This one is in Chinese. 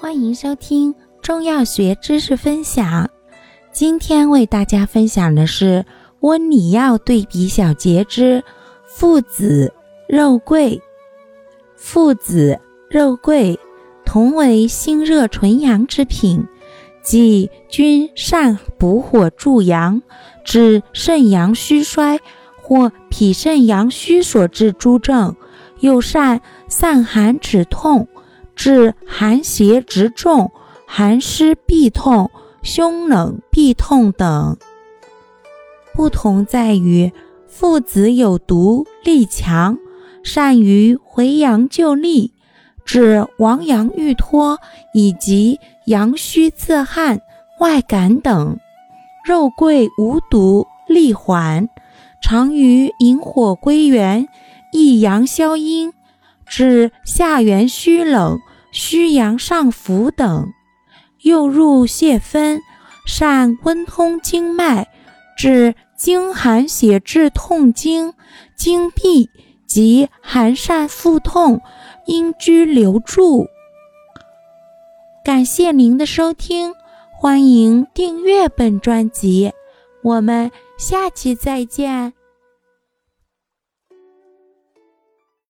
欢迎收听中药学知识分享。今天为大家分享的是温里药对比小节之附子、肉桂。附子、肉桂同为辛热纯阳之品，即均善补火助阳，治肾阳虚衰或脾肾阳虚所致诸症，又善散寒止痛。治寒邪直重、寒湿痹痛、胸冷痹痛等。不同在于，附子有毒，力强，善于回阳救痢，治亡阳欲脱以及阳虚自汗、外感等；肉桂无毒，力缓，常于引火归元、益阳消阴，治下元虚冷。虚阳上浮等，又入泻分，善温通经脉，治经寒血滞痛经、经闭及寒疝腹痛、阴居留住。感谢您的收听，欢迎订阅本专辑，我们下期再见。